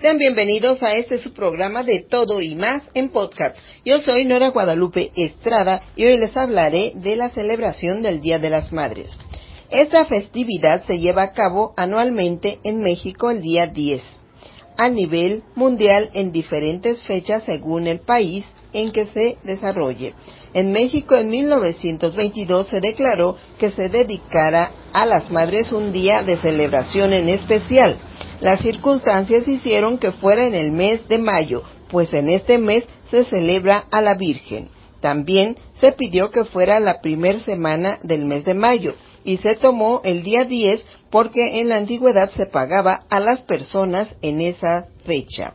Sean bienvenidos a este su programa de todo y más en podcast. Yo soy Nora Guadalupe Estrada y hoy les hablaré de la celebración del Día de las Madres. Esta festividad se lleva a cabo anualmente en México el día 10, a nivel mundial en diferentes fechas según el país en que se desarrolle. En México en 1922 se declaró que se dedicara a las madres un día de celebración en especial las circunstancias hicieron que fuera en el mes de mayo, pues en este mes se celebra a la Virgen. También se pidió que fuera la primera semana del mes de mayo y se tomó el día 10 porque en la antigüedad se pagaba a las personas en esa fecha.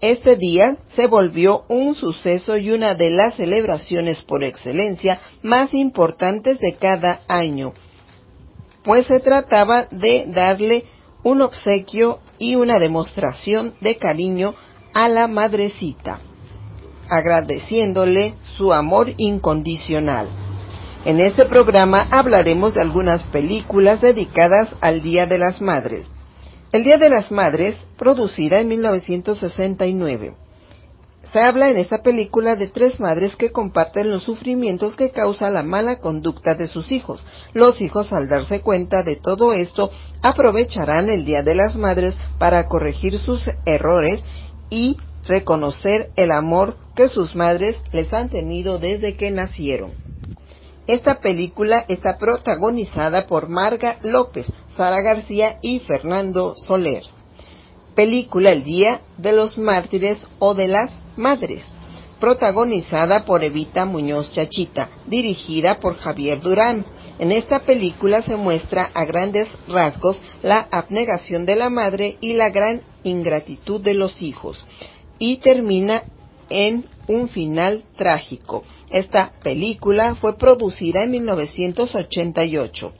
Este día se volvió un suceso y una de las celebraciones por excelencia más importantes de cada año, pues se trataba de darle un obsequio y una demostración de cariño a la madrecita, agradeciéndole su amor incondicional. En este programa hablaremos de algunas películas dedicadas al Día de las Madres. El Día de las Madres, producida en 1969. Se habla en esta película de tres madres que comparten los sufrimientos que causa la mala conducta de sus hijos. Los hijos, al darse cuenta de todo esto, aprovecharán el Día de las Madres para corregir sus errores y reconocer el amor que sus madres les han tenido desde que nacieron. Esta película está protagonizada por Marga López, Sara García y Fernando Soler. Película El Día de los Mártires o de las Madres, protagonizada por Evita Muñoz Chachita, dirigida por Javier Durán. En esta película se muestra a grandes rasgos la abnegación de la madre y la gran ingratitud de los hijos, y termina en un final trágico. Esta película fue producida en 1988.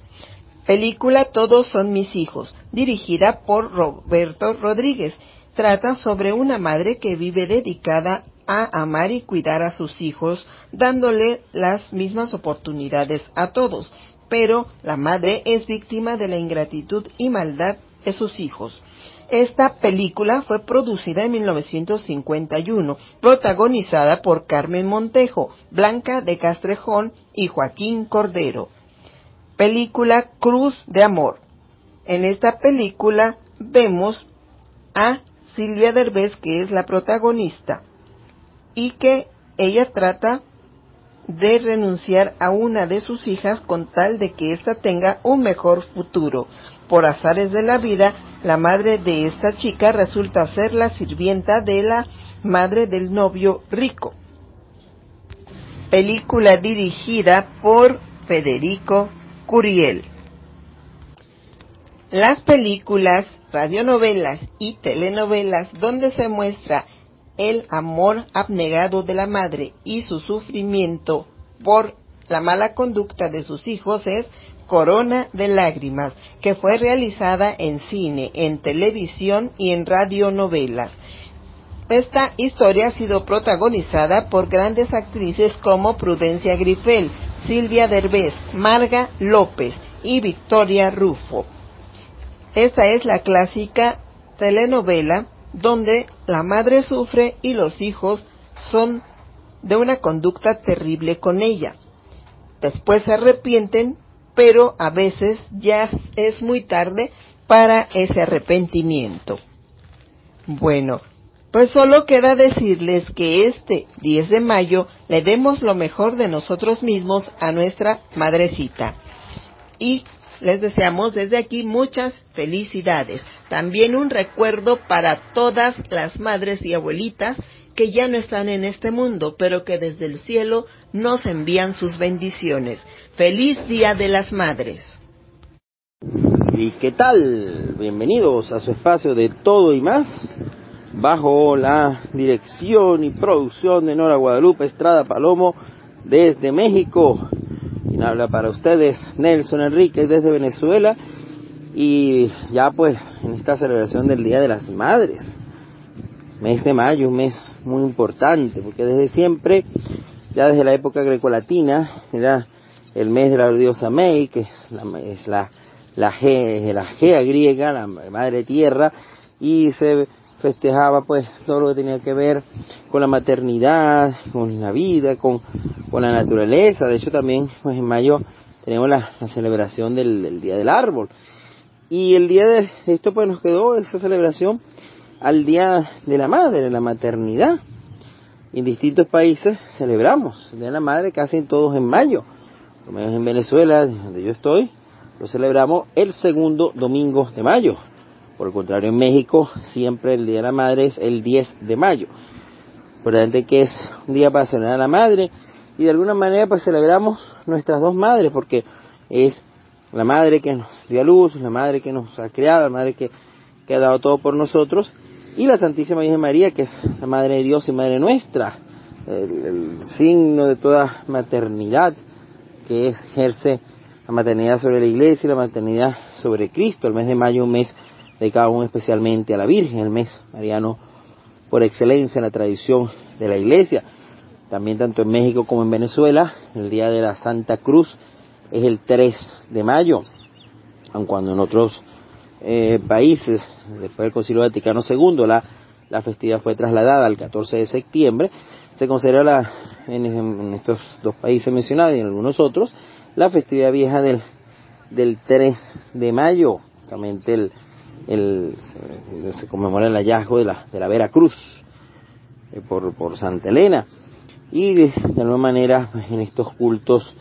Película Todos son mis hijos, dirigida por Roberto Rodríguez trata sobre una madre que vive dedicada a amar y cuidar a sus hijos, dándole las mismas oportunidades a todos, pero la madre es víctima de la ingratitud y maldad de sus hijos. Esta película fue producida en 1951, protagonizada por Carmen Montejo, Blanca de Castrejón y Joaquín Cordero. Película Cruz de Amor. En esta película vemos a Silvia Derbez, que es la protagonista, y que ella trata de renunciar a una de sus hijas con tal de que ésta tenga un mejor futuro. Por azares de la vida, la madre de esta chica resulta ser la sirvienta de la madre del novio rico. Película dirigida por Federico Curiel. Las películas radionovelas y telenovelas donde se muestra el amor abnegado de la madre y su sufrimiento por la mala conducta de sus hijos es Corona de Lágrimas, que fue realizada en cine, en televisión y en radionovelas. Esta historia ha sido protagonizada por grandes actrices como Prudencia Grifel, Silvia Derbez, Marga López y Victoria Rufo. Esta es la clásica telenovela donde la madre sufre y los hijos son de una conducta terrible con ella. Después se arrepienten, pero a veces ya es muy tarde para ese arrepentimiento. Bueno, pues solo queda decirles que este 10 de mayo le demos lo mejor de nosotros mismos a nuestra madrecita. Y les deseamos desde aquí muchas felicidades. También un recuerdo para todas las madres y abuelitas que ya no están en este mundo, pero que desde el cielo nos envían sus bendiciones. Feliz Día de las Madres. ¿Y qué tal? Bienvenidos a su espacio de todo y más. bajo la dirección y producción de Nora Guadalupe Estrada Palomo desde México. Quien habla para ustedes, Nelson Enríquez desde Venezuela. Y ya pues en esta celebración del Día de las Madres, mes de mayo, un mes muy importante, porque desde siempre, ya desde la época grecolatina, era el mes de la diosa May, que es la, es la, la, la Gea griega, la madre tierra, y se festejaba pues todo lo que tenía que ver con la maternidad, con la vida, con, con la naturaleza. De hecho también pues en mayo tenemos la, celebración del, Día del Árbol. Y el día de esto pues nos quedó esa celebración al Día de la Madre, de la maternidad. En distintos países celebramos el Día de la Madre casi todos en mayo. Por lo menos en Venezuela, donde yo estoy, lo celebramos el segundo domingo de mayo. Por el contrario, en México siempre el Día de la Madre es el 10 de mayo. Importante que es un día para celebrar a la madre y de alguna manera pues celebramos nuestras dos madres porque es la madre que nos dio a luz, la madre que nos ha creado, la madre que, ha dado todo por nosotros y la Santísima Virgen María que es la madre de Dios y madre nuestra, el, el signo de toda maternidad que ejerce la maternidad sobre la iglesia y la maternidad sobre Cristo. El mes de mayo, un mes dedicado aún especialmente a la Virgen, el mes mariano por excelencia en la tradición de la Iglesia. También tanto en México como en Venezuela, el Día de la Santa Cruz es el 3 de mayo, aun cuando en otros eh, países, después del Concilio Vaticano II, la, la festividad fue trasladada al 14 de septiembre, se considera la, en, en, estos dos países mencionados y en algunos otros, la festividad vieja del, del 3 de mayo, justamente el, el, se, conmemora el hallazgo de la, de la Veracruz eh, por, por Santa Elena. Y de, alguna manera pues, en estos cultos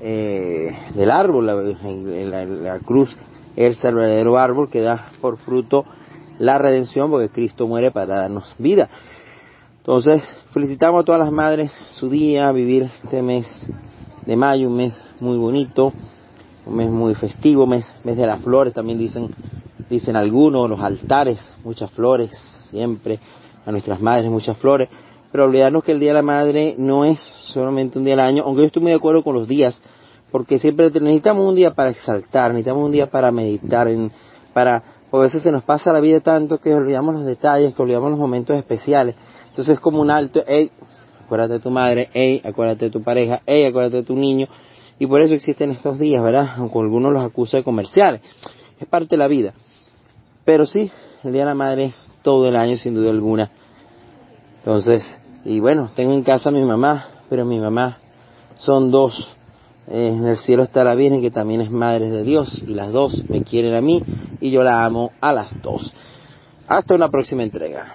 eh, del árbol, la, la, cruz es el verdadero árbol que da por fruto la redención porque Cristo muere para darnos vida. Entonces, felicitamos a todas las madres su día, vivir este mes de mayo, un mes muy bonito, un mes muy festivo, mes, mes de las flores, también dicen dicen algunos, los altares, muchas flores, siempre, a nuestras madres muchas flores, pero olvidarnos que el Día de la Madre no es solamente un día al año, aunque yo estoy muy de acuerdo con los días, porque siempre necesitamos un día para exaltar, necesitamos un día para meditar, para, a veces se nos pasa la vida tanto que olvidamos los detalles, que olvidamos los momentos especiales, entonces es como un alto, hey, acuérdate de tu madre, hey, acuérdate de tu pareja, hey, acuérdate de tu niño, y por eso existen estos días, ¿verdad? Aunque algunos los acusa de comerciales, es parte de la vida. Pero sí, el Día de la Madre todo el año sin duda alguna. Entonces, y bueno, tengo en casa a mi mamá, pero mi mamá son dos. Eh, en el cielo está la Virgen que también es Madre de Dios y las dos me quieren a mí y yo la amo a las dos. Hasta una próxima entrega.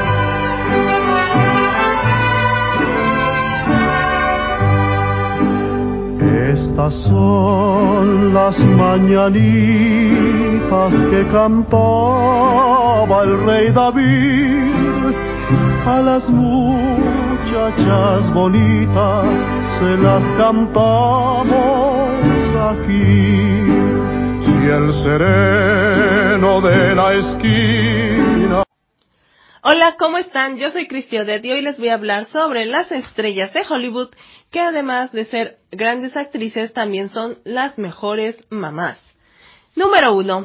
Estas son las mañanitas que cantaba el rey David. A las muchachas bonitas se las cantamos aquí. Si el sereno de la esquina Hola, ¿cómo están? Yo soy Cristian de y hoy les voy a hablar sobre las estrellas de Hollywood que además de ser grandes actrices también son las mejores mamás. Número uno,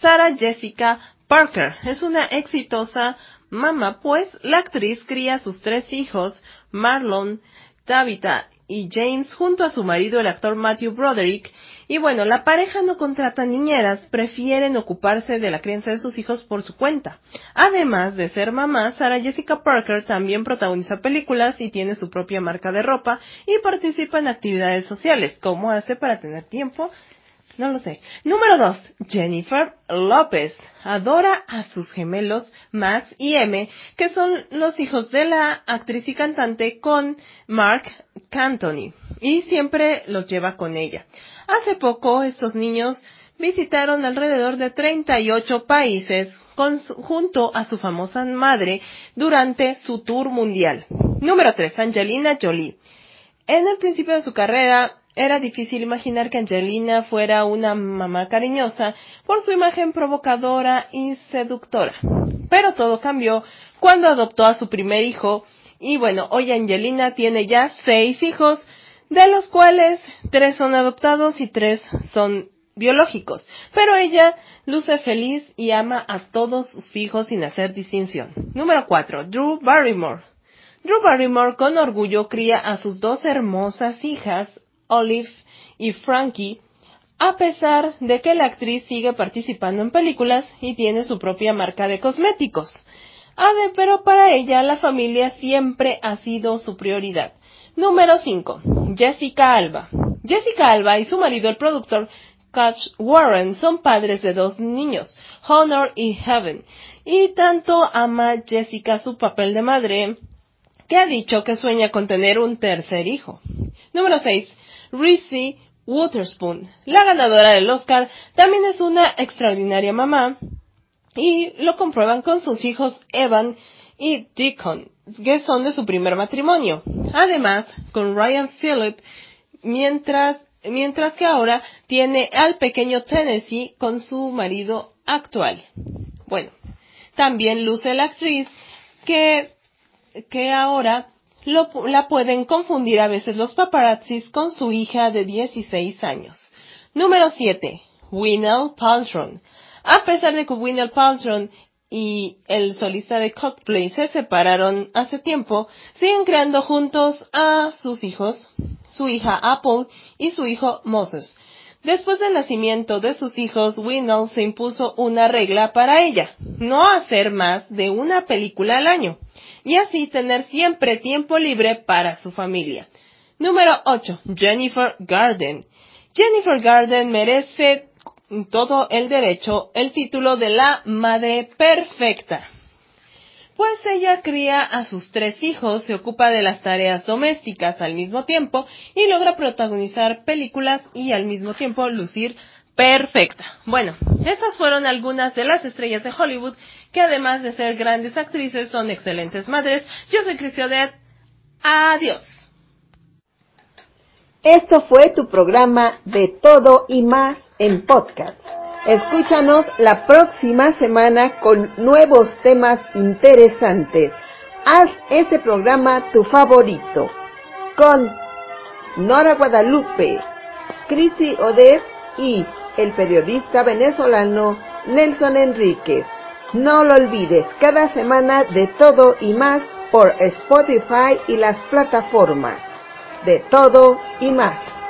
Sarah Jessica Parker es una exitosa mamá pues la actriz cría a sus tres hijos, Marlon, Tabitha y James junto a su marido el actor Matthew Broderick y bueno, la pareja no contrata niñeras, prefieren ocuparse de la crianza de sus hijos por su cuenta. Además de ser mamá, Sarah Jessica Parker también protagoniza películas y tiene su propia marca de ropa y participa en actividades sociales. ¿Cómo hace para tener tiempo No lo sé. Número 2. Jennifer López. Adora a sus gemelos Max y M, que son los hijos de la actriz y cantante con Mark Cantony. Y siempre los lleva con ella. Hace poco estos niños visitaron alrededor de 38 países junto a su famosa madre durante su tour mundial. Número 3. Angelina Jolie. En el principio de su carrera, era difícil imaginar que Angelina fuera una mamá cariñosa por su imagen provocadora y seductora. Pero todo cambió cuando adoptó a su primer hijo y bueno, hoy Angelina tiene ya seis hijos, de los cuales tres son adoptados y tres son biológicos. Pero ella luce feliz y ama a todos sus hijos sin hacer distinción. Número 4. Drew Barrymore. Drew Barrymore con orgullo cría a sus dos hermosas hijas, Olive y Frankie, a pesar de que la actriz sigue participando en películas y tiene su propia marca de cosméticos. Ade, pero para ella la familia siempre ha sido su prioridad. Número 5. Jessica Alba. Jessica Alba y su marido, el productor Catch Warren, son padres de dos niños, Honor y Heaven, y tanto ama Jessica su papel de madre que ha dicho que sueña con tener un tercer hijo. Número 6. Reese Witherspoon, la ganadora del Oscar, también es una extraordinaria mamá y lo comprueban con sus hijos Evan y Deacon, que son de su primer matrimonio. Además, con Ryan Phillip, mientras, mientras que ahora tiene al pequeño Tennessee con su marido actual. Bueno, también luce la actriz que, que ahora la pueden confundir a veces los paparazzis con su hija de 16 años. Número 7. Winnell Paltrow. A pesar de que Winnell Paltrow y el solista de Coldplay se separaron hace tiempo, siguen creando juntos a sus hijos, su hija Apple y su hijo Moses. Después del nacimiento de sus hijos, Winnell se impuso una regla para ella, no hacer más de una película al año y así tener siempre tiempo libre para su familia. Número 8. Jennifer Garden. Jennifer Garden merece todo el derecho el título de la madre perfecta. Pues ella cría a sus tres hijos, se ocupa de las tareas domésticas al mismo tiempo y logra protagonizar películas y al mismo tiempo lucir perfecta. Bueno, estas fueron algunas de las estrellas de Hollywood que además de ser grandes actrices son excelentes madres. Yo soy Cristi Adiós. Esto fue tu programa de todo y más en podcast. Escúchanos la próxima semana con nuevos temas interesantes. Haz este programa tu favorito. Con Nora Guadalupe, Cristi Odez y el periodista venezolano Nelson Enríquez. No lo olvides, cada semana de todo y más por Spotify y las plataformas. De todo y más.